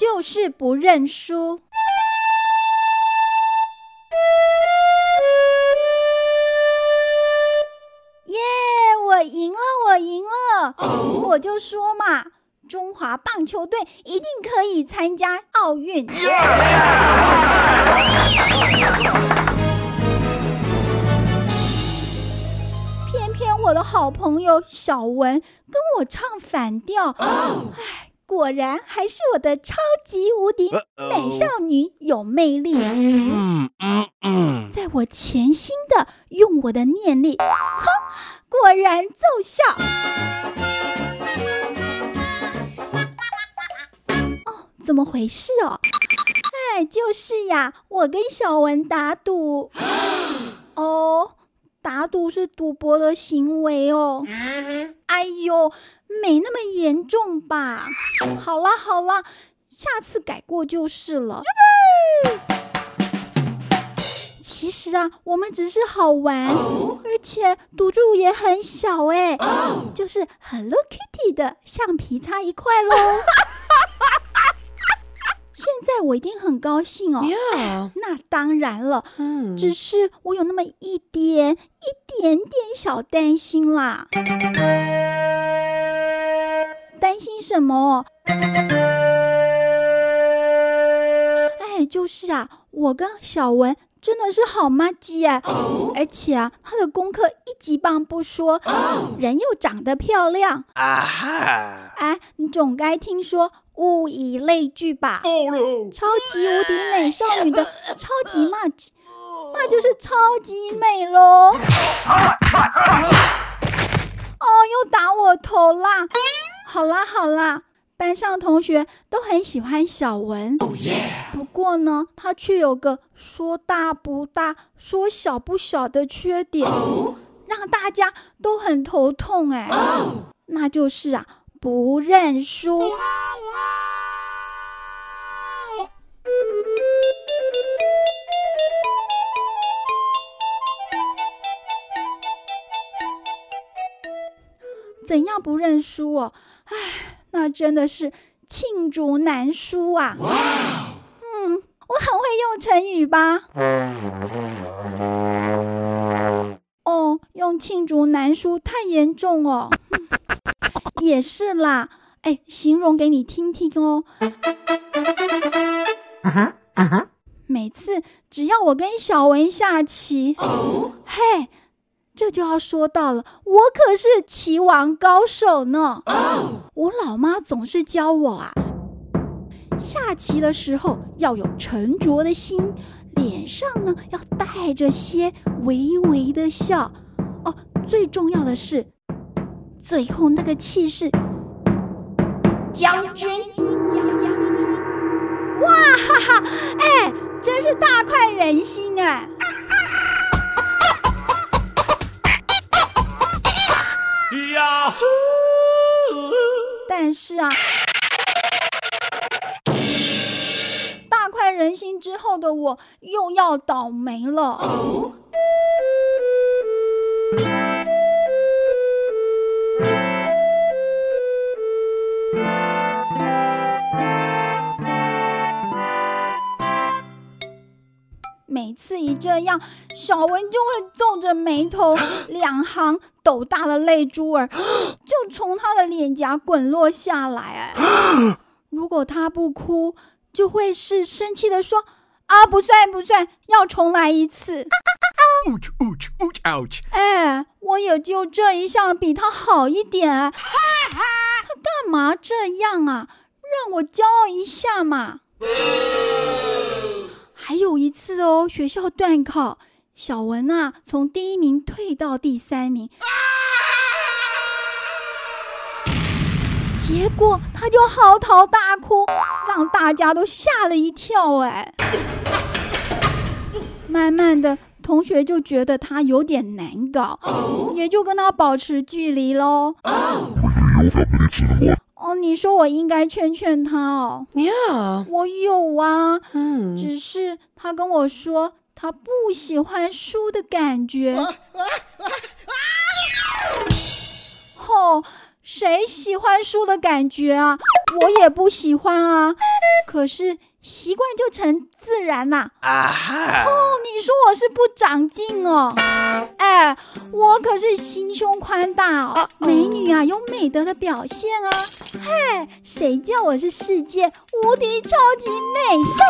就是不认输。耶！我赢了，我赢了！我就说嘛，中华棒球队一定可以参加奥运。偏偏我的好朋友小文跟我唱反调，唉，果然还是我的超级无敌美少女有魅力。嗯嗯嗯，在我潜心的用我的念力，哼，果然奏效。哦，怎么回事哦？哎，就是呀，我跟小文打赌。哦，打赌是赌博的行为哦。哎呦，没那么严重吧？好啦好啦，下次改过就是了。其实啊，我们只是好玩，而且赌注也很小哎，就是 Hello Kitty 的橡皮擦一块喽。现在我一定很高兴哦。那当然了，嗯，只是我有那么一点一点点小担心啦。担心什么？哎，就是啊，我跟小文真的是好妈鸡哎，而且啊，他的功课一级棒不说，人又长得漂亮，啊哈！哎，你总该听说物以类聚吧？超级无敌美少女的超级 much，那就是超级美喽！哦，又打我头啦！好啦好啦，班上同学都很喜欢小文，不过呢，他却有个说大不大、说小不小的缺点，让大家都很头痛哎，那就是啊，不认输。怎样不认输哦？唉，那真的是罄竹难书啊！嗯，我很会用成语吧？哦，用罄竹难书太严重哦。嗯 也是啦，哎，形容给你听听哦。每次只要我跟小文下棋，嘿，这就要说到了，我可是棋王高手呢。我老妈总是教我啊，下棋的时候要有沉着的心，脸上呢要带着些微微的笑。哦，最重要的是，最后那个气势，将军，哇哈哈，哎，真是大快人心哎！但是啊，大快人心之后的我又要倒霉了。每次一这样，小文就会皱着眉头，两行斗大的泪珠儿 就从他的脸颊滚落下来。哎，如果他不哭，就会是生气的说：“啊，不算不算，要重来一次。ouch ouch ouch ouch！” 哎，我也就这一项比他好一点。哎 他干嘛这样啊？让我骄傲一下嘛。学校段考，小文啊从第一名退到第三名，结果他就嚎啕大哭，让大家都吓了一跳。哎，慢慢的，同学就觉得他有点难搞，也就跟他保持距离喽。哦，你说我应该劝劝他哦。Yeah，我有啊，嗯，只是他跟我说他不喜欢输的感觉。吼、谁喜欢输的感觉啊？我也不喜欢啊。可是习惯就成自然啦。啊哈！哦，你说我是不长进哦？哎，我可是心胸宽大哦。美女啊，有美德的表现啊。嘿，谁叫我是世界无敌超级美少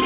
女？